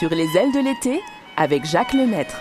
Sur les ailes de l'été avec Jacques Lemaître.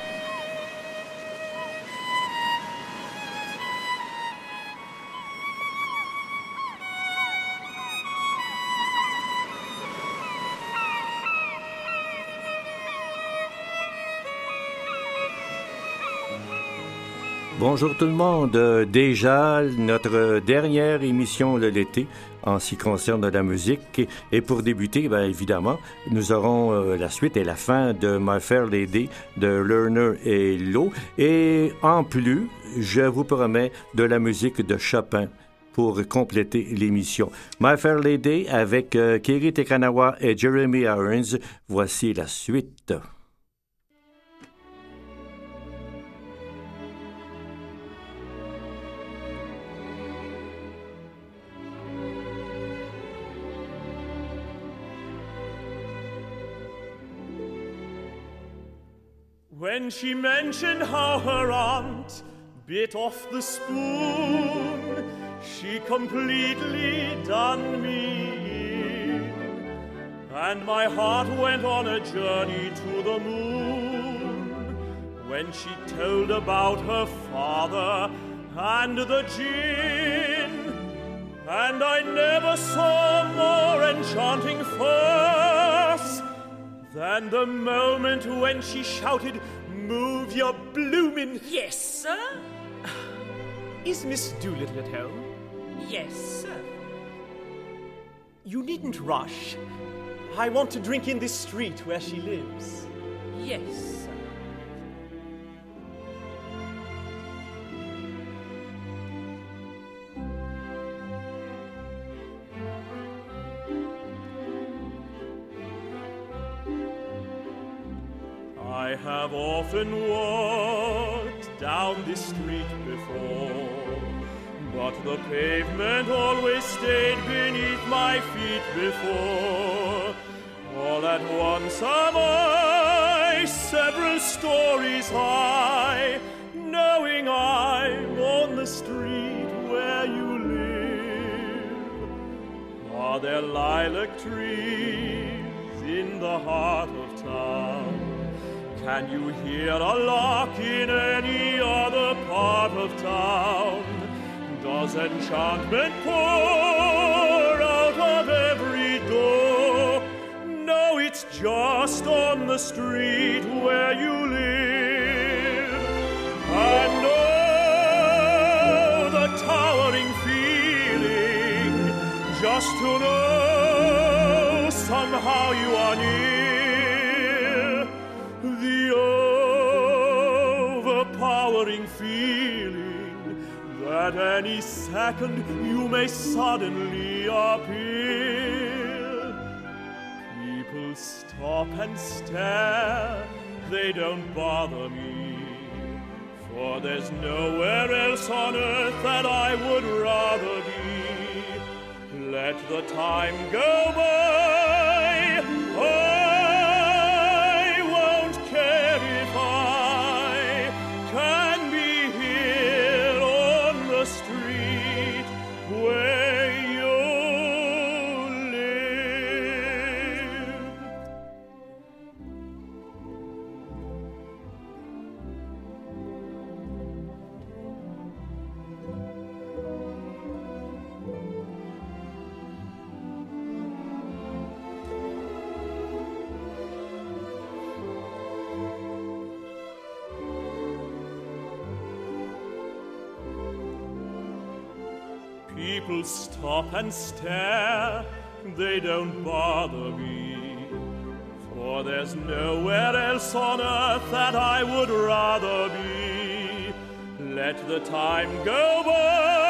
Bonjour tout le monde. Euh, Déjà notre dernière émission de l'été en ce qui concerne la musique. Et pour débuter, bien évidemment, nous aurons euh, la suite et la fin de My Fair Lady de Lerner et Lowe. Et en plus, je vous promets de la musique de Chopin pour compléter l'émission. My Fair Lady avec euh, Kiri Tekanawa et Jeremy Irons. Voici la suite. She mentioned how her aunt bit off the spoon, she completely done me in. And my heart went on a journey to the moon when she told about her father and the gin. And I never saw more enchanting farce than the moment when she shouted, Move your bloomin'. Yes, sir? Is Miss Doolittle at home? Yes, sir. You needn't rush. I want to drink in this street where she lives. Yes, sir. Often walked down this street before, but the pavement always stayed beneath my feet before. All at once am I several stories high, knowing I'm on the street where you live. Are there lilac trees in the heart? Can you hear a lark in any other part of town? Does enchantment pour out of every door? No, it's just on the street where you live. And oh, the towering feeling just to know somehow you are near. Any second you may suddenly appear. People stop and stare, they don't bother me. For there's nowhere else on earth that I would rather be. Let the time go by. People stop and stare, they don't bother me. For there's nowhere else on earth that I would rather be. Let the time go by.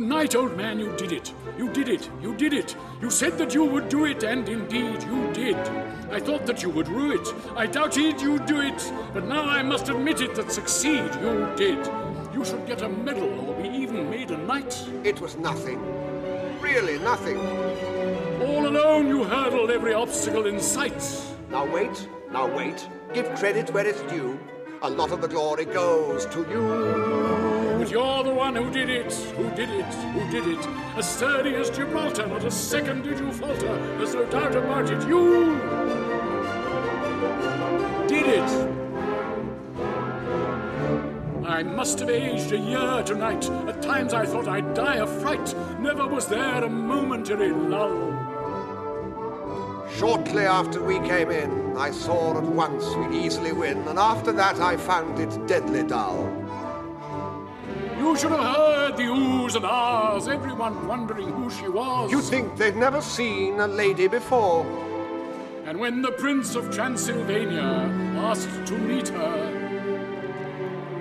Tonight, old man, you did it. You did it. You did it. You said that you would do it, and indeed you did. I thought that you would rue it. I doubted you'd do it. But now I must admit it that succeed you did. You should get a medal or be even made a knight. It was nothing. Really nothing. All alone you hurdled every obstacle in sight. Now wait, now wait. Give credit where it's due. A lot of the glory goes to you. But you're the one who did it, who did it, who did it. As sturdy as Gibraltar, not a second did you falter. There's no doubt about it. You did it. I must have aged a year tonight. At times I thought I'd die of fright. Never was there a momentary lull. Shortly after we came in, I saw at once we'd easily win, and after that I found it deadly dull. You should have heard the oohs and ahs, everyone wondering who she was. You'd think they'd never seen a lady before. And when the Prince of Transylvania asked to meet her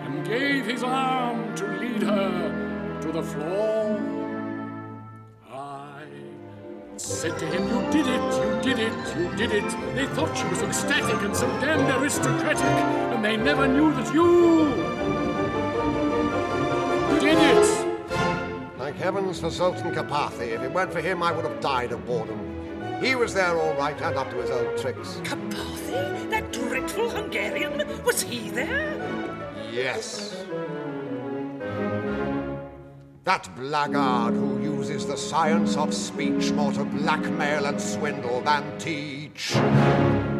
and gave his arm to lead her to the floor, I said to him, You did it, you did it, you did it. They thought she was ecstatic and so damned aristocratic, and they never knew that you did it. Thank heavens for Zoltan Karpathy. If it weren't for him, I would have died of boredom. He was there all right and up to his old tricks. Karpathy? That dreadful Hungarian? Was he there? Yes. That blackguard who uses the science of speech more to blackmail and swindle than teach.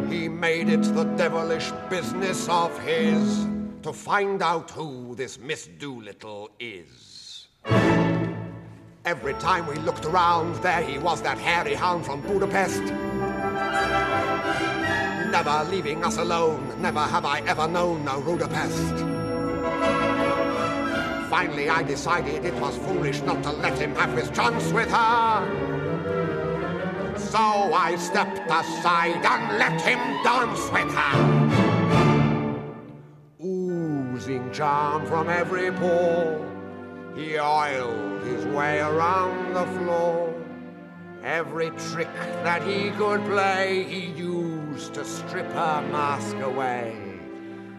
He made it the devilish business of his to find out who this Miss Doolittle is. Every time we looked around, there he was, that hairy hound from Budapest. Never leaving us alone, never have I ever known a ruder pest. Finally, I decided it was foolish not to let him have his chance with her. So I stepped aside and let him dance with her. Oozing charm from every pore, he oiled his way around the floor. Every trick that he could play, he used to strip her mask away.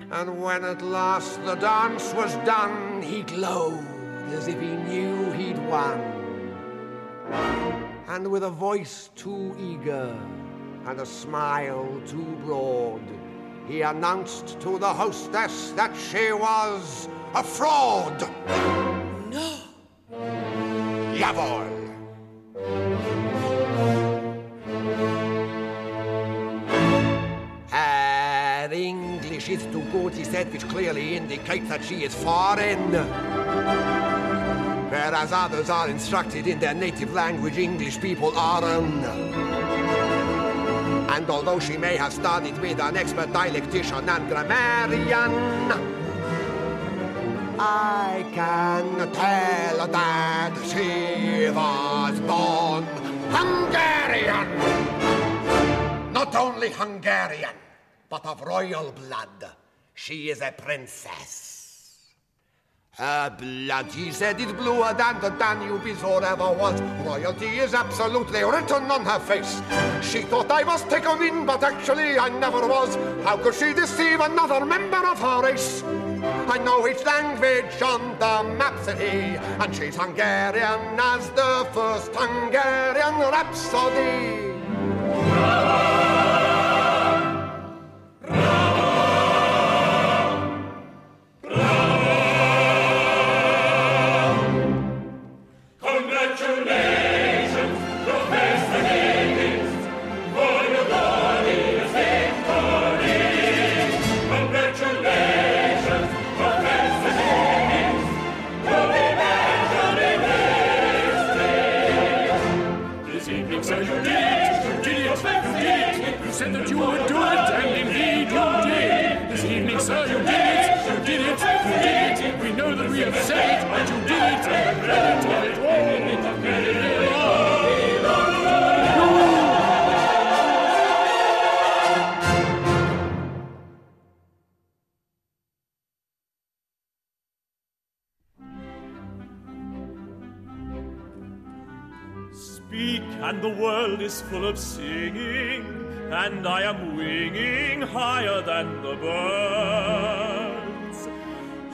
And when at last the dance was done, he glowed as if he knew he'd won. And with a voice too eager and a smile too broad, he announced to the hostess that she was a fraud. No. Jawohl. Her English is too good, he said, which clearly indicates that she is foreign. Whereas others are instructed in their native language, English people aren't. And although she may have studied with an expert dialectician and grammarian, I can tell that she was born Hungarian. Not only Hungarian, but of royal blood. She is a princess. Her blood, he said, is bluer than the Danube or ever was. Royalty is absolutely written on her face. She thought I was taken in, but actually I never was. How could she deceive another member of her race? I know each language on the map, said he, and she's Hungarian as the first Hungarian rhapsody. Full of singing, and I am winging higher than the birds.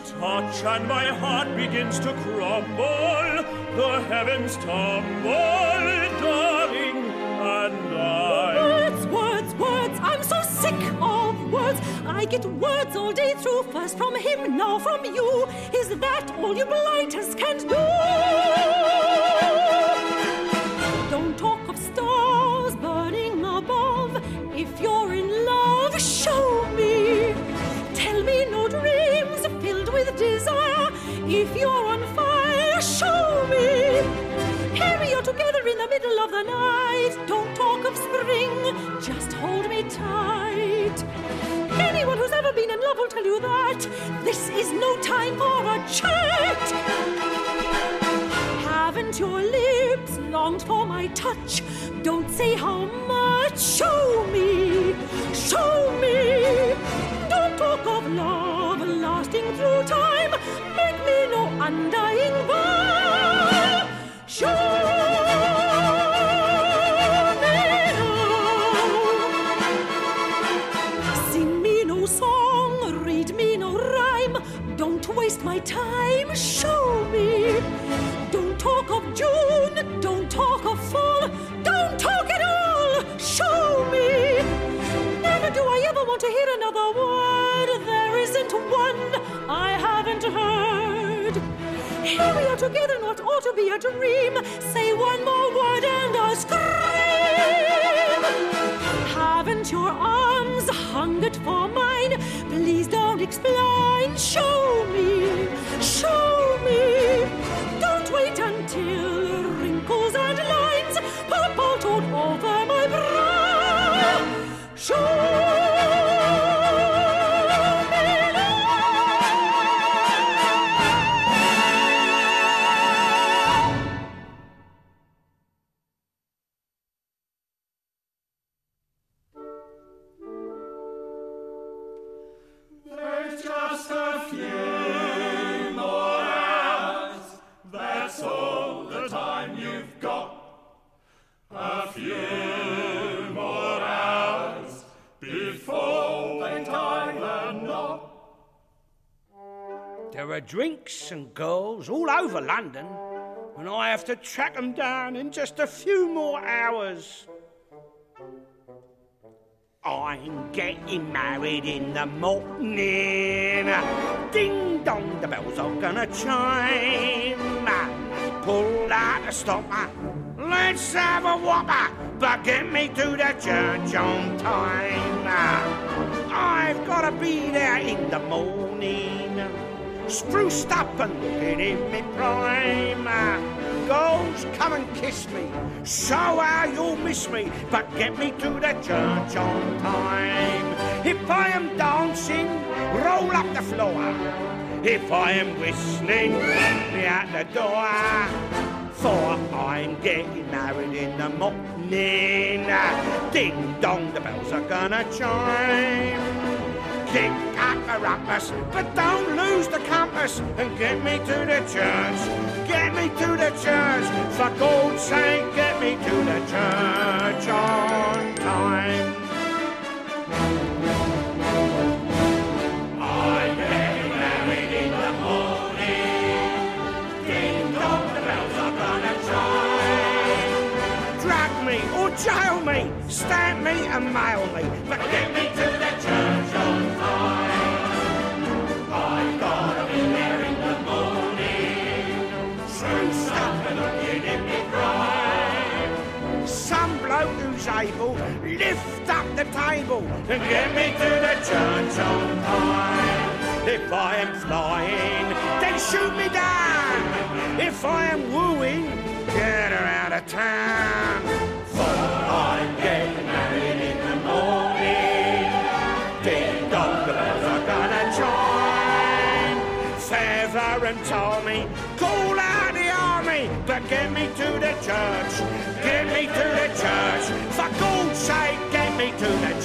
Touch, and my heart begins to crumble, the heavens tumble, darling, and I. Words, words, words, I'm so sick of words. I get words all day through, first from him, now from you. Is that all you blighters can do? Tight. Anyone who's ever been in love will tell you that this is no time for a chat. Haven't your lips longed for my touch? Don't say how much. Show me, show me. Don't talk of love lasting through time. Make me no undying together, what ought to be a dream. Say one more drinks and girls all over London, and I have to track them down in just a few more hours. I'm getting married in the morning. Ding dong, the bells are gonna chime. Pull out the stopper, let's have a whopper, but get me to the church on time. I've gotta be there in the morning spruced up and looking in me prime. Girls, come and kiss me, show how you'll miss me, but get me to the church on time. If I am dancing, roll up the floor. If I am whistling, me out the door. For I'm getting married in the morning. Ding dong, the bells are gonna chime a rumpus, but don't lose the compass and get me to the church. Get me to the church, for God's sake, get me to the church on time. Jail me, stamp me and mail me, but get me to the church on time. I gotta be there in the morning, spruced up and looking in me prime. Some bloke who's able, lift up the table and get me to the church on time. If I am flying, then shoot me down. If I am wooing, get her out of town. Get me to the church. Get me to the church. For God's sake, get me to the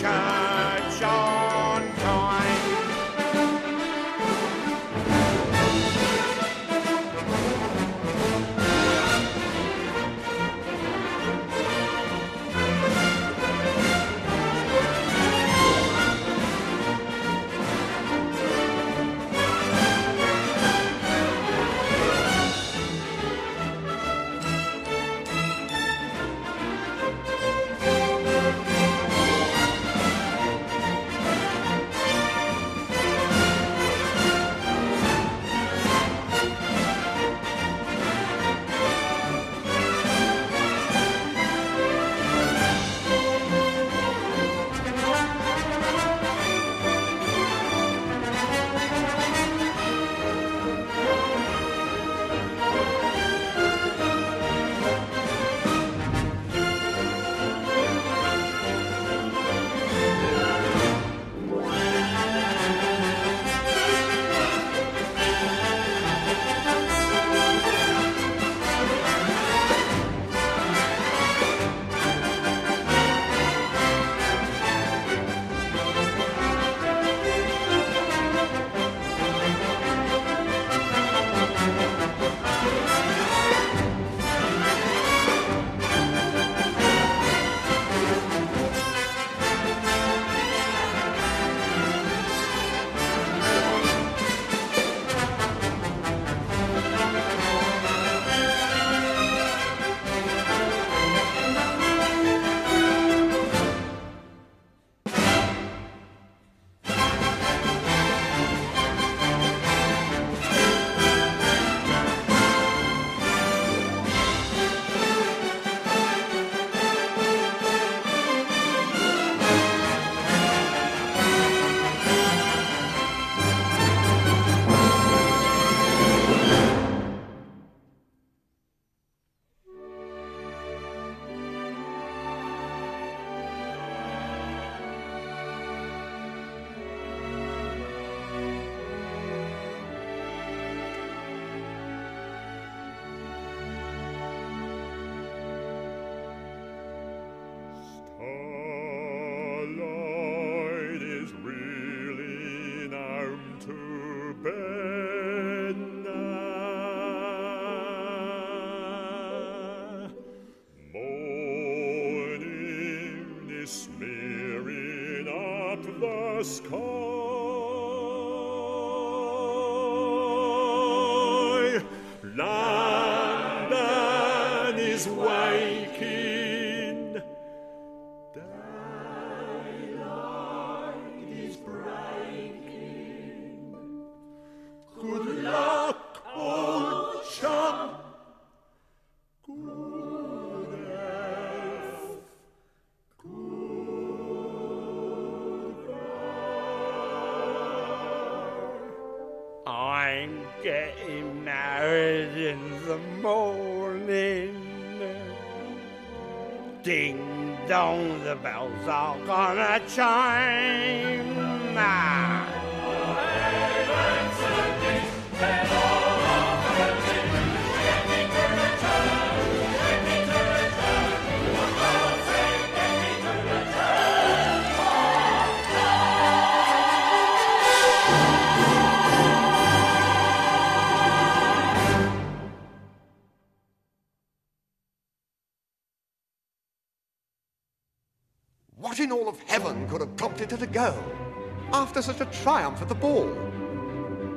Such a triumph at the ball?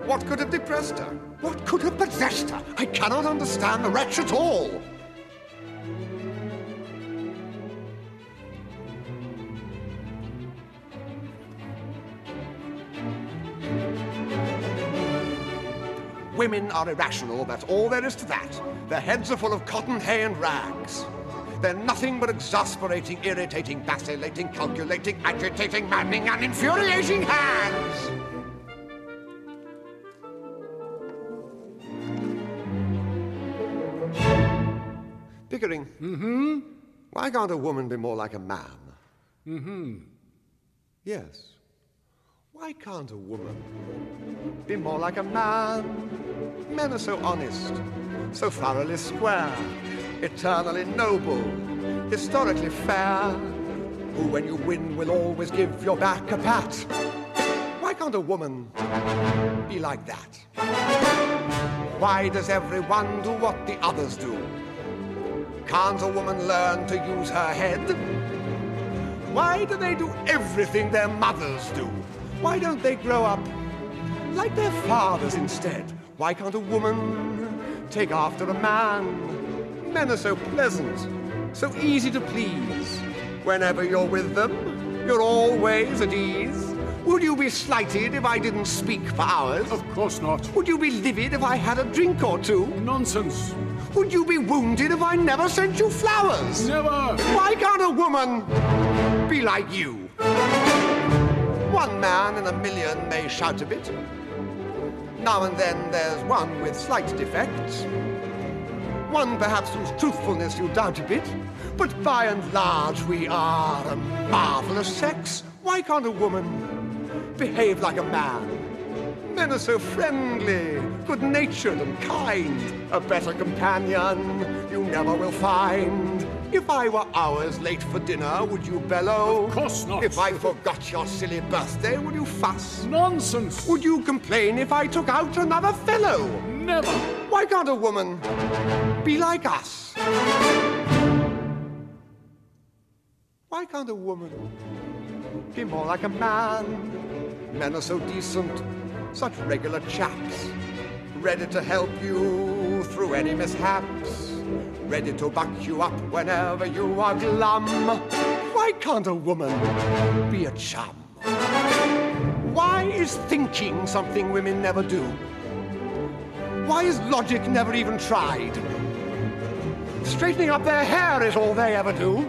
What could have depressed her? What could have possessed her? I cannot understand the wretch at all. Women are irrational, that's all there is to that. Their heads are full of cotton, hay, and rags. They're nothing but exasperating, irritating, vacillating, calculating, agitating, maddening, and infuriating hands. Pickering. Mm-hmm. Why can't a woman be more like a man? Mm-hmm. Yes. Why can't a woman be more like a man? Men are so honest, so thoroughly square, eternally noble, historically fair, who, when you win, will always give your back a pat. Why can't a woman be like that? Why does everyone do what the others do? Can't a woman learn to use her head? Why do they do everything their mothers do? Why don't they grow up like their fathers instead? Why can't a woman take after a man? Men are so pleasant, so easy to please. Whenever you're with them, you're always at ease. Would you be slighted if I didn't speak for hours? Of course not. Would you be livid if I had a drink or two? Nonsense. Would you be wounded if I never sent you flowers? Never. Why can't a woman be like you? One man in a million may shout a bit. Now and then there's one with slight defects. One perhaps whose truthfulness you doubt a bit. But by and large we are a marvelous sex. Why can't a woman behave like a man? Men are so friendly, good-natured and kind. A better companion you never will find. If I were hours late for dinner, would you bellow? Of course not. If I forgot your silly birthday, would you fuss? Nonsense. Would you complain if I took out another fellow? Never. Why can't a woman be like us? Why can't a woman be more like a man? Men are so decent, such regular chaps, ready to help you through any mishaps, ready to buck you up whenever you are glum. Why can't a woman be a chum? Why is thinking something women never do? Why is logic never even tried? Straightening up their hair is all they ever do.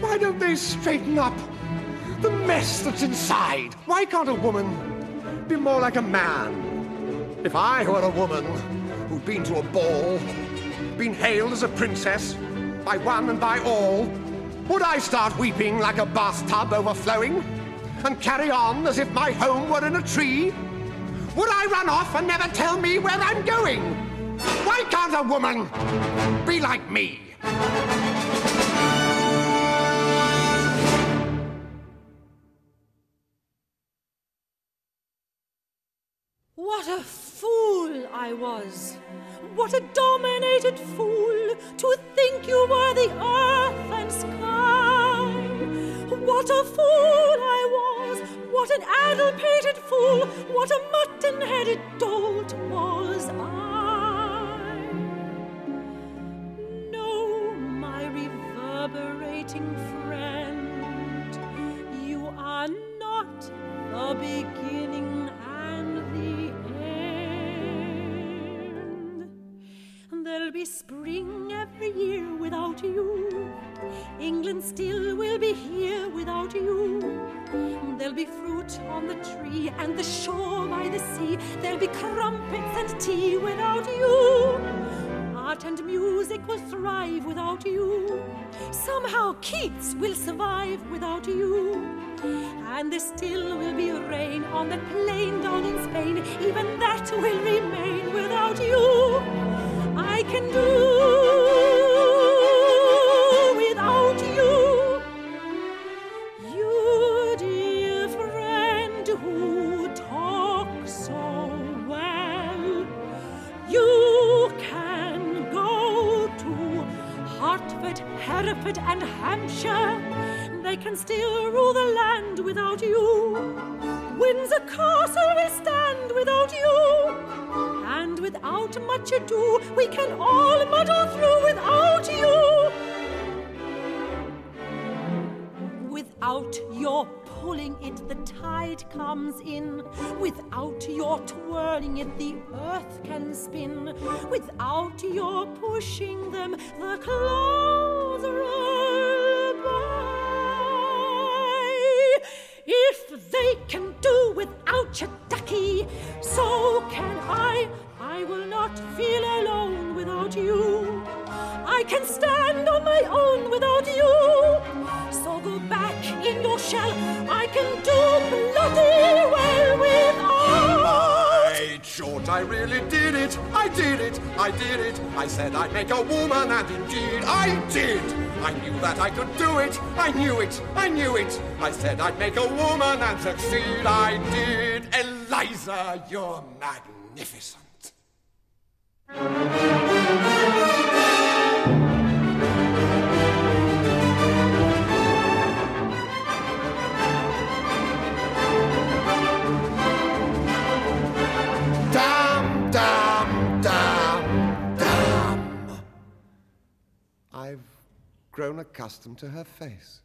Why don't they straighten up the mess that's inside? Why can't a woman be more like a man? If I were a woman who'd been to a ball, been hailed as a princess by one and by all, would I start weeping like a bathtub overflowing and carry on as if my home were in a tree? Would I run off and never tell me where I'm going? Why can't a woman be like me? What a fool I was! What a dominated fool to think you were the earth and sky! What a fool! What an addle-pated fool! What a mutton-headed dolt was I! No, my reverberating friend, you are not the beginning There'll spring every year without you. England still will be here without you. There'll be fruit on the tree and the shore by the sea. There'll be crumpets and tea without you. Art and music will thrive without you. Somehow Keats will survive without you. And there still will be rain on that plain down in Spain. Even that will remain without you. I can do without you. You, dear friend who talk so well, you can go to Hertford, Hereford, and Hampshire. They can still rule the land without you. Windsor Castle will stand without you. Without much ado, we can all muddle through without you. Without your pulling it, the tide comes in. Without your twirling it, the earth can spin. Without your pushing them, the clouds shell. I can do bloody well without. By George, I really did it. I did it. I did it. I said I'd make a woman, and indeed I did. I knew that I could do it. I knew it. I knew it. I said I'd make a woman and succeed. I did. Eliza, you're magnificent. Grown accustomed to her face.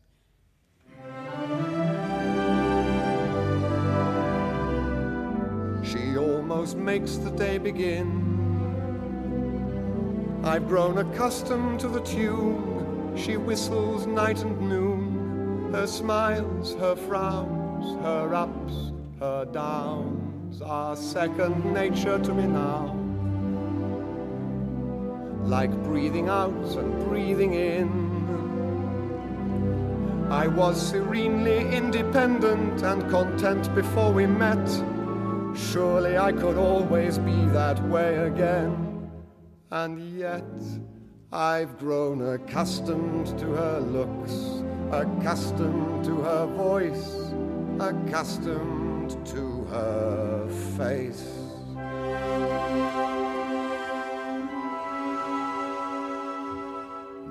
She almost makes the day begin. I've grown accustomed to the tune. She whistles night and noon. Her smiles, her frowns, her ups, her downs are second nature to me now. Like breathing out and breathing in. I was serenely independent and content before we met. Surely I could always be that way again. And yet I've grown accustomed to her looks, accustomed to her voice, accustomed to her face.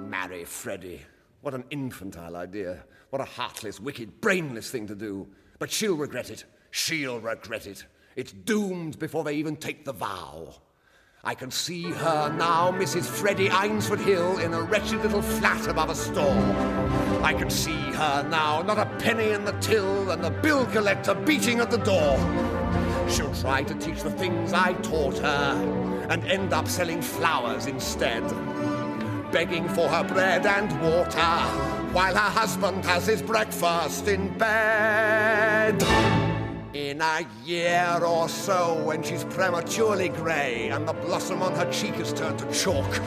Marry Freddie. What an infantile idea. What a heartless, wicked, brainless thing to do. But she'll regret it. She'll regret it. It's doomed before they even take the vow. I can see her now, Mrs. Freddie Eynsford Hill, in a wretched little flat above a store. I can see her now, not a penny in the till, and the bill collector beating at the door. She'll try to teach the things I taught her, and end up selling flowers instead. Begging for her bread and water, while her husband has his breakfast in bed. In a year or so, when she's prematurely grey and the blossom on her cheek has turned to chalk,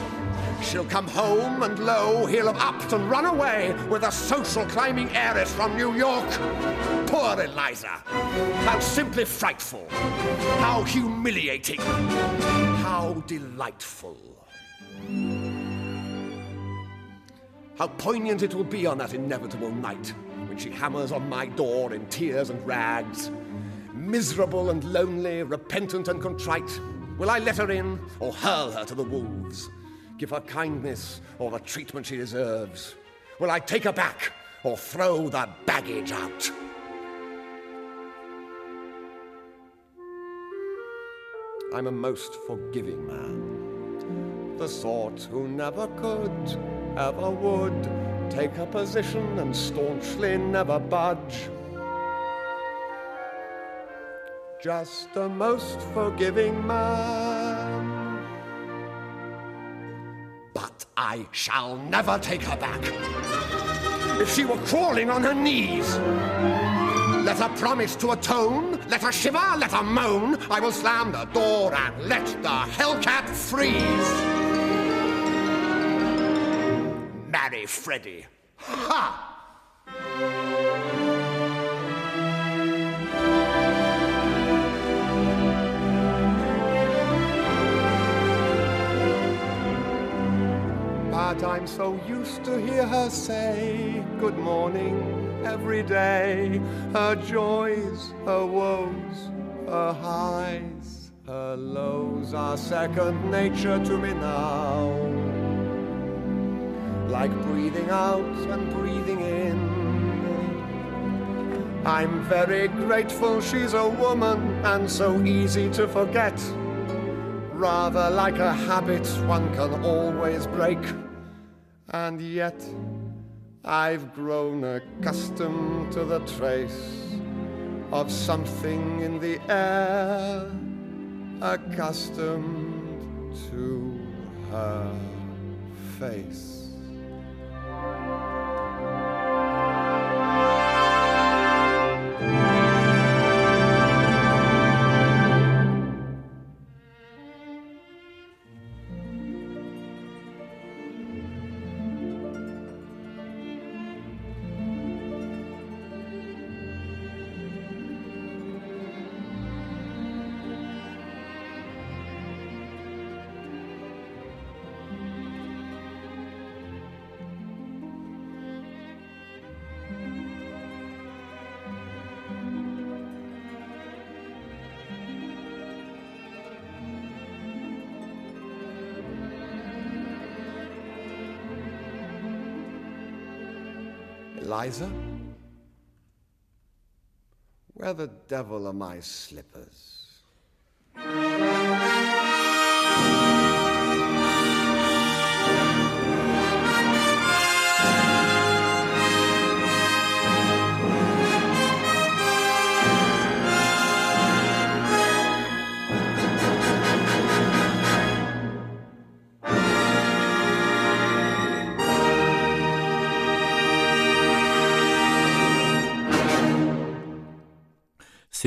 she'll come home and lo, he'll have upped and run away with a social climbing heiress from New York. Poor Eliza. How simply frightful. How humiliating. How delightful. How poignant it will be on that inevitable night when she hammers on my door in tears and rags. miserable and lonely, repentant and contrite? Will I let her in or hurl her to the wolves? Give her kindness or the treatment she deserves? Will I take her back or throw the baggage out? I'm a most forgiving man. The sort who never could, ever would, take a position and staunchly never budge. Just a most forgiving man. But I shall never take her back. If she were crawling on her knees, let her promise to atone, let her shiver, let her moan. I will slam the door and let the hellcat freeze. Freddy. Ha! But I'm so used to hear her say good morning every day. Her joys, her woes, her highs, her lows are second nature to me now. Like breathing out and breathing in. I'm very grateful she's a woman and so easy to forget. Rather like a habit one can always break. And yet, I've grown accustomed to the trace of something in the air, accustomed to her face. Eliza? Where the devil are my slippers?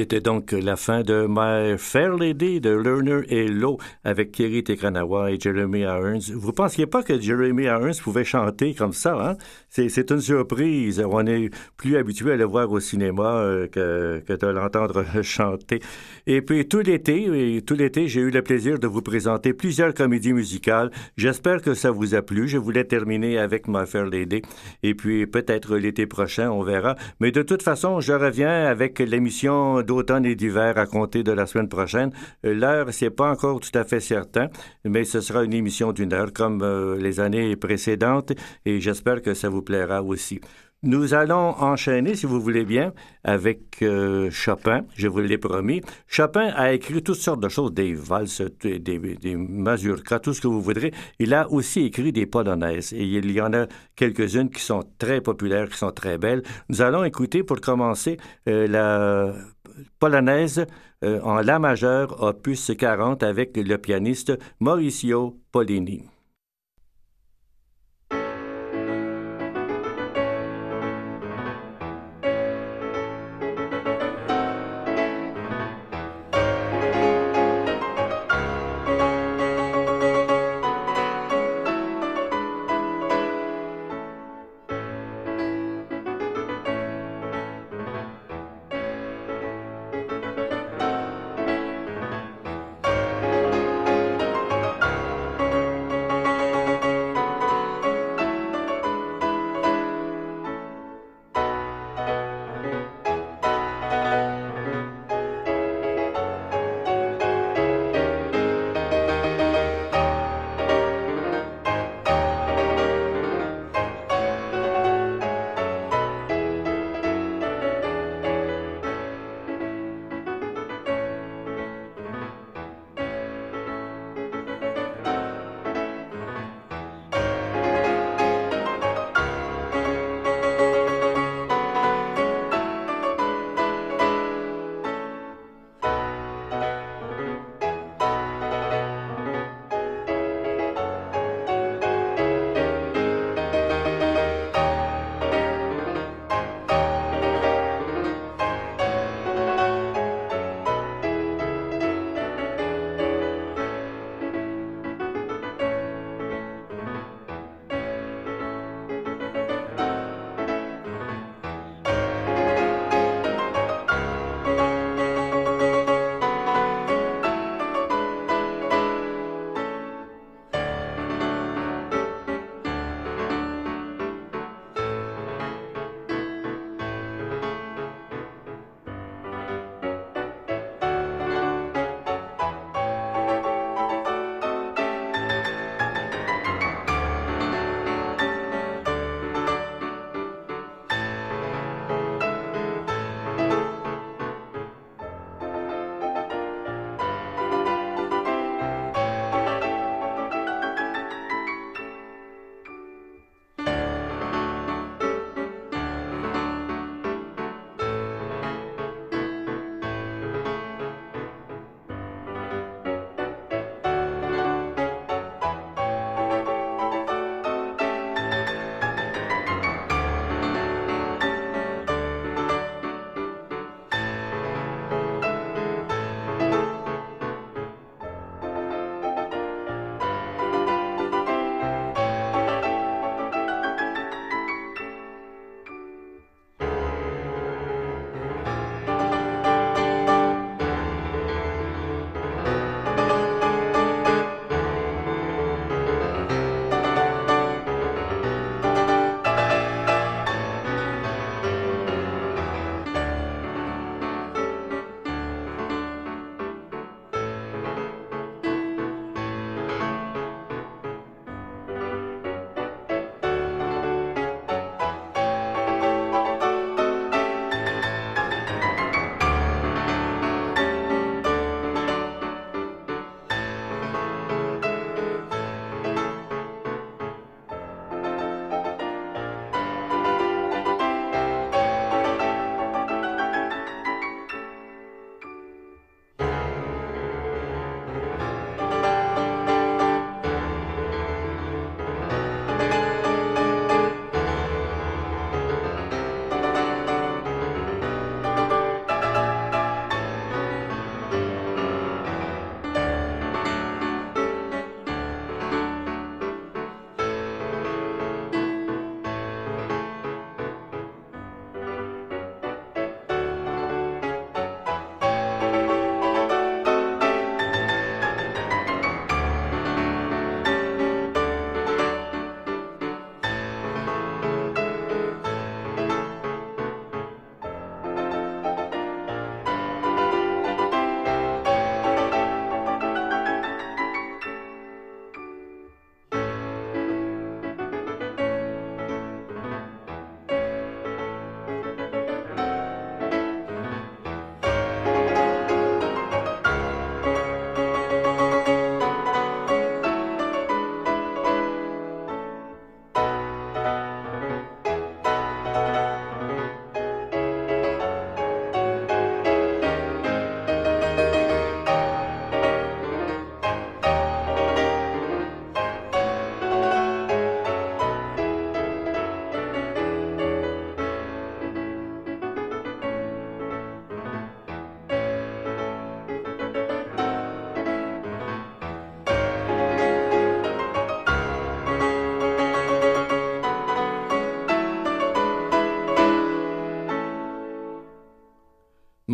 C'était donc la fin de My Fair Lady de Lerner et Lowe avec Kerry Tekranawa et Jeremy Irons. Vous pensiez pas que Jeremy Irons pouvait chanter comme ça, hein? C'est une surprise. On est plus habitué à le voir au cinéma euh, que, que de l'entendre chanter. Et puis tout l'été, tout l'été, j'ai eu le plaisir de vous présenter plusieurs comédies musicales. J'espère que ça vous a plu. Je voulais terminer avec My Fair Lady. Et puis peut-être l'été prochain, on verra. Mais de toute façon, je reviens avec l'émission d'automne et d'hiver à compter de la semaine prochaine. Euh, l'heure, c'est pas encore tout à fait certain, mais ce sera une émission d'une heure comme euh, les années précédentes et j'espère que ça vous plaira aussi. Nous allons enchaîner, si vous voulez bien, avec euh, Chopin, je vous l'ai promis. Chopin a écrit toutes sortes de choses, des valses, des, des mazurkas, tout ce que vous voudrez. Il a aussi écrit des polonaises, et il y en a quelques-unes qui sont très populaires, qui sont très belles. Nous allons écouter, pour commencer, la polonaise euh, en La majeur, opus 40, avec le pianiste Mauricio Polini.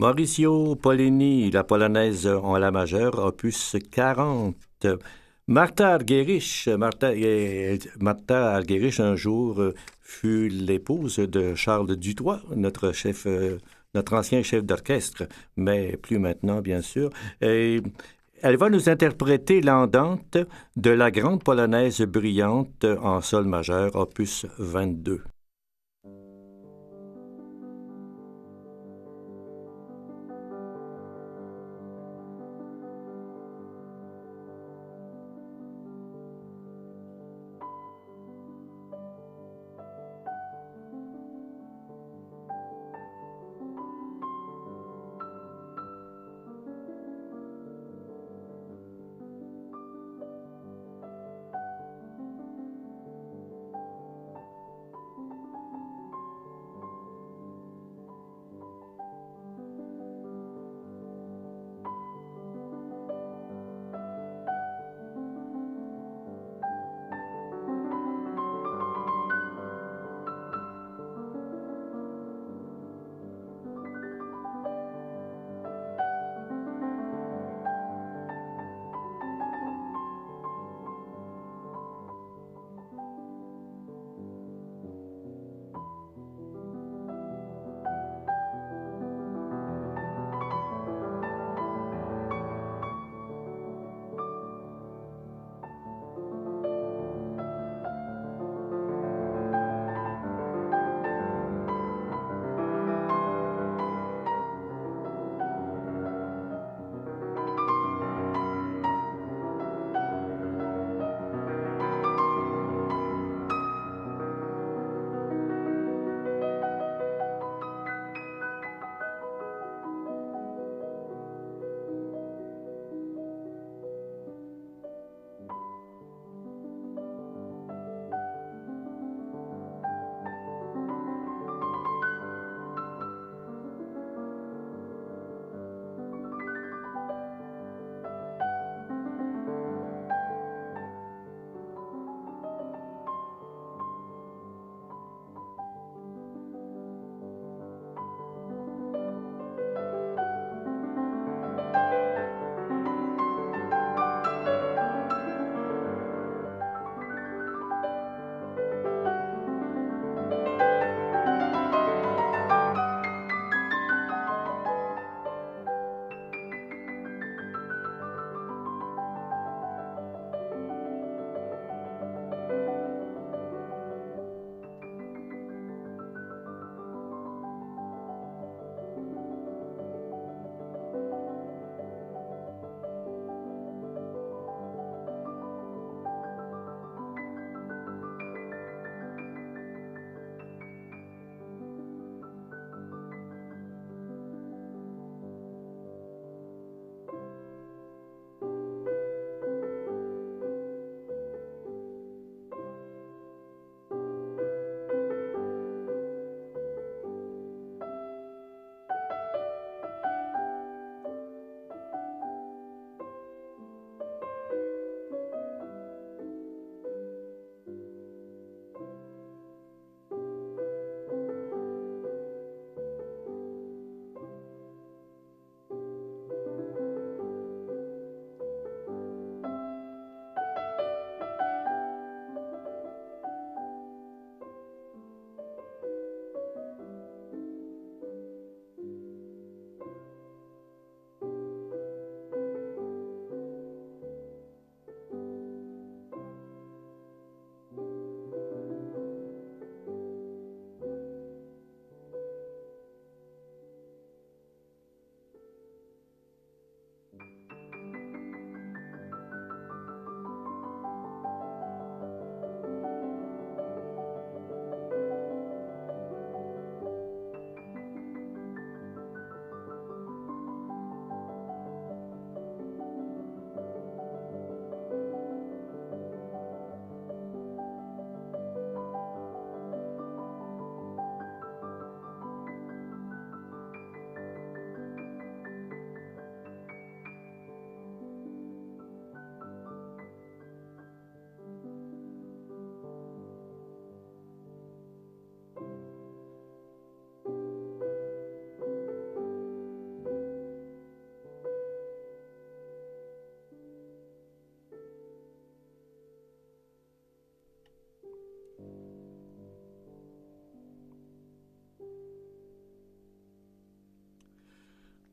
Mauricio Polini, la polonaise en la majeure, opus 40. Martha Argerich, Martha, Martha un jour, euh, fut l'épouse de Charles Dutoit, euh, notre ancien chef d'orchestre, mais plus maintenant, bien sûr. Et elle va nous interpréter l'andante de la grande polonaise brillante en sol majeur, opus 22.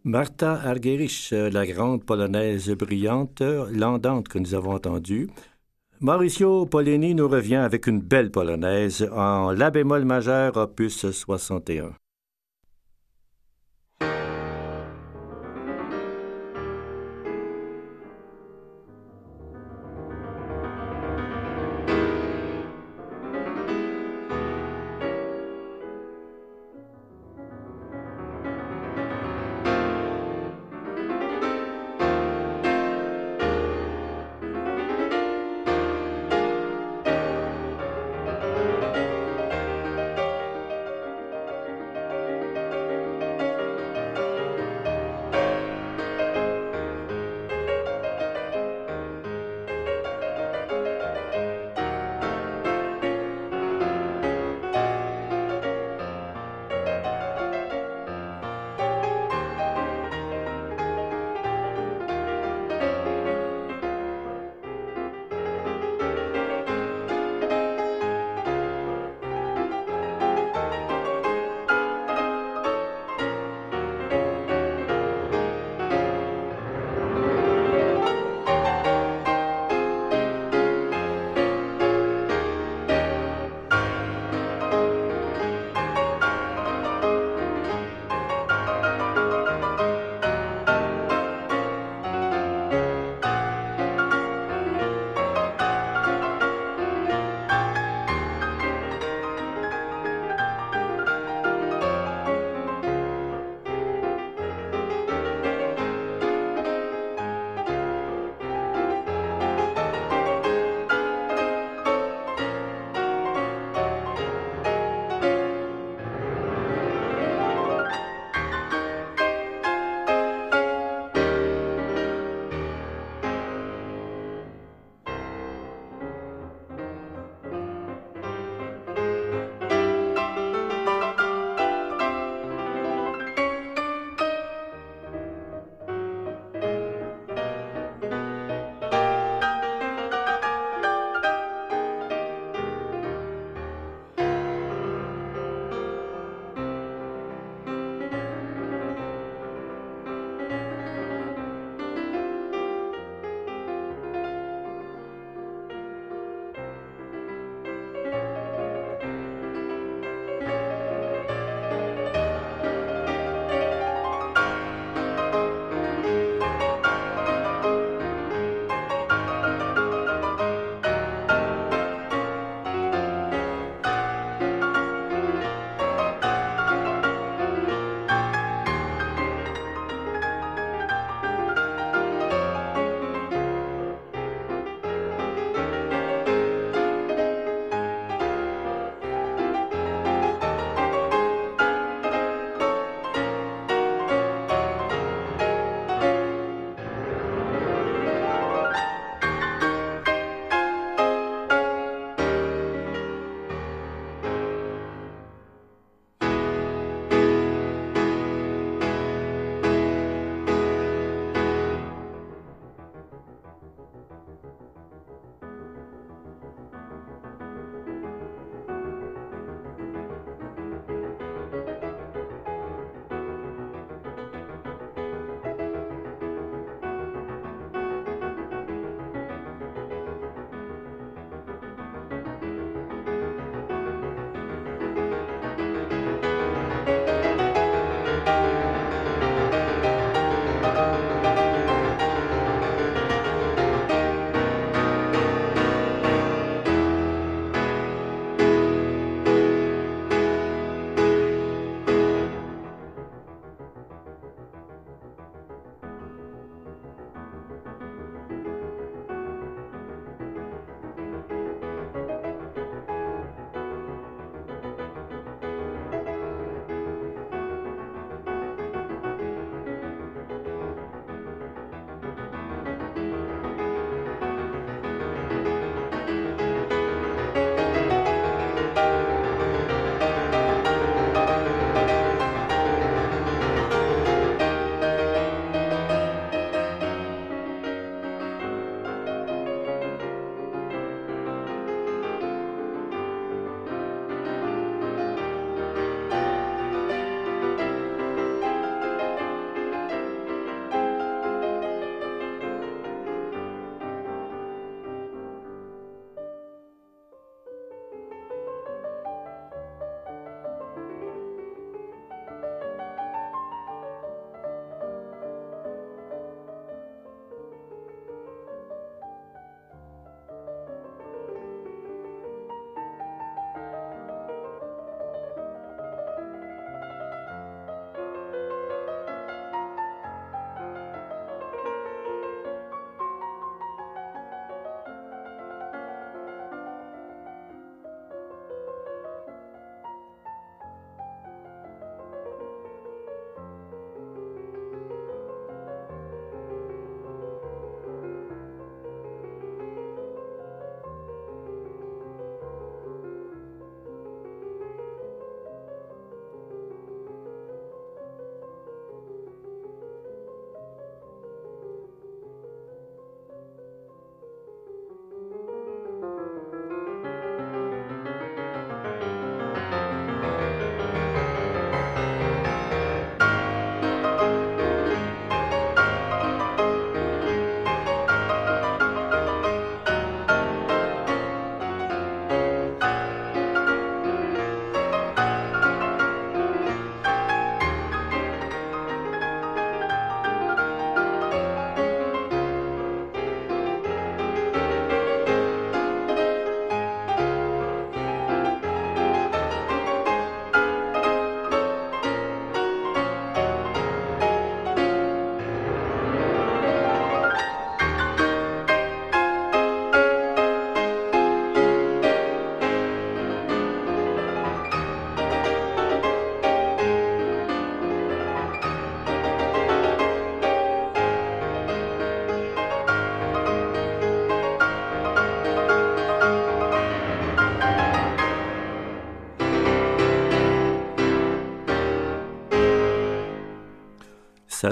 Martha Argerich, la grande polonaise brillante, l'andante que nous avons entendue. Mauricio Polini nous revient avec une belle polonaise en La bémol majeur, opus 61.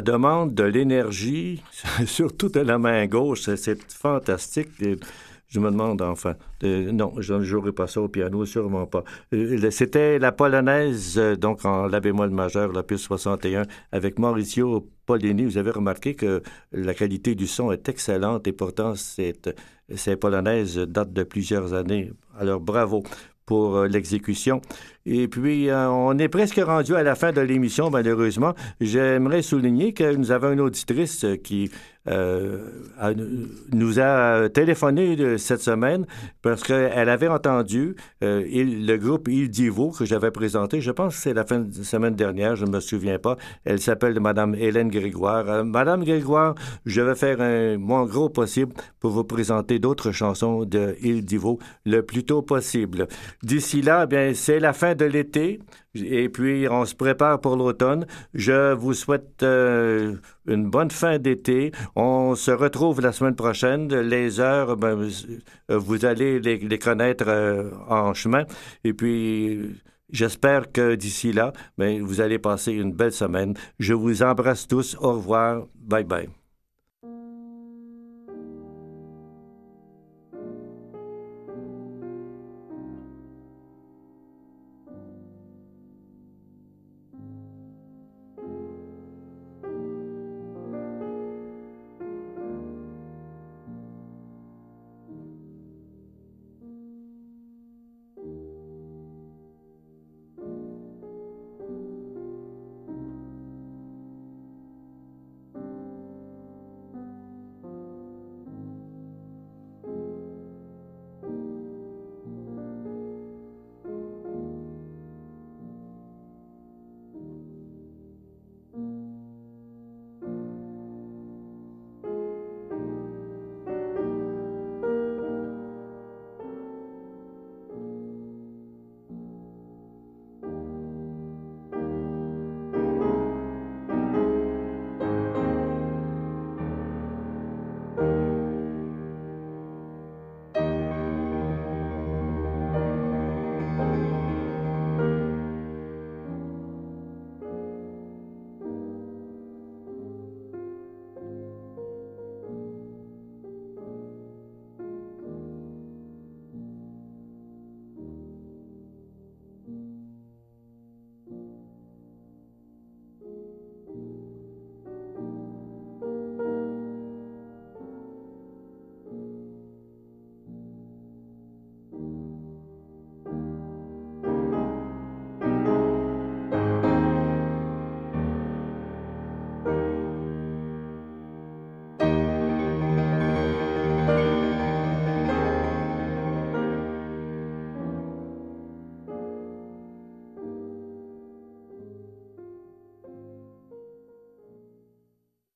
Demande de l'énergie, surtout de la main gauche. C'est fantastique. Je me demande enfin. non, je ne jouerai pas ça au piano, sûrement pas. Euh, c'était la polonaise, euh, donc en la bémol majeur, la piste 61, avec Mauricio Polini. Vous avez remarqué que la qualité du son est excellente et pourtant, cette, cette polonaise date de plusieurs années. Alors, bravo pour euh, l'exécution. Et puis, on est presque rendu à la fin de l'émission, malheureusement. J'aimerais souligner que nous avons une auditrice qui euh, nous a téléphoné cette semaine parce qu'elle avait entendu euh, le groupe Il Divo que j'avais présenté. Je pense que c'est la fin de semaine dernière, je ne me souviens pas. Elle s'appelle Madame Hélène Grégoire. Euh, Madame Grégoire, je vais faire un, mon gros possible pour vous présenter d'autres chansons de Il Divo le plus tôt possible. D'ici là, bien, c'est la fin de l'été. Et puis, on se prépare pour l'automne. Je vous souhaite euh, une bonne fin d'été. On se retrouve la semaine prochaine. Les heures, ben, vous allez les, connaître euh, en chemin. Et puis, j'espère que d'ici là, ben, vous allez passer une belle semaine. Je vous embrasse tous. Au revoir. Bye bye.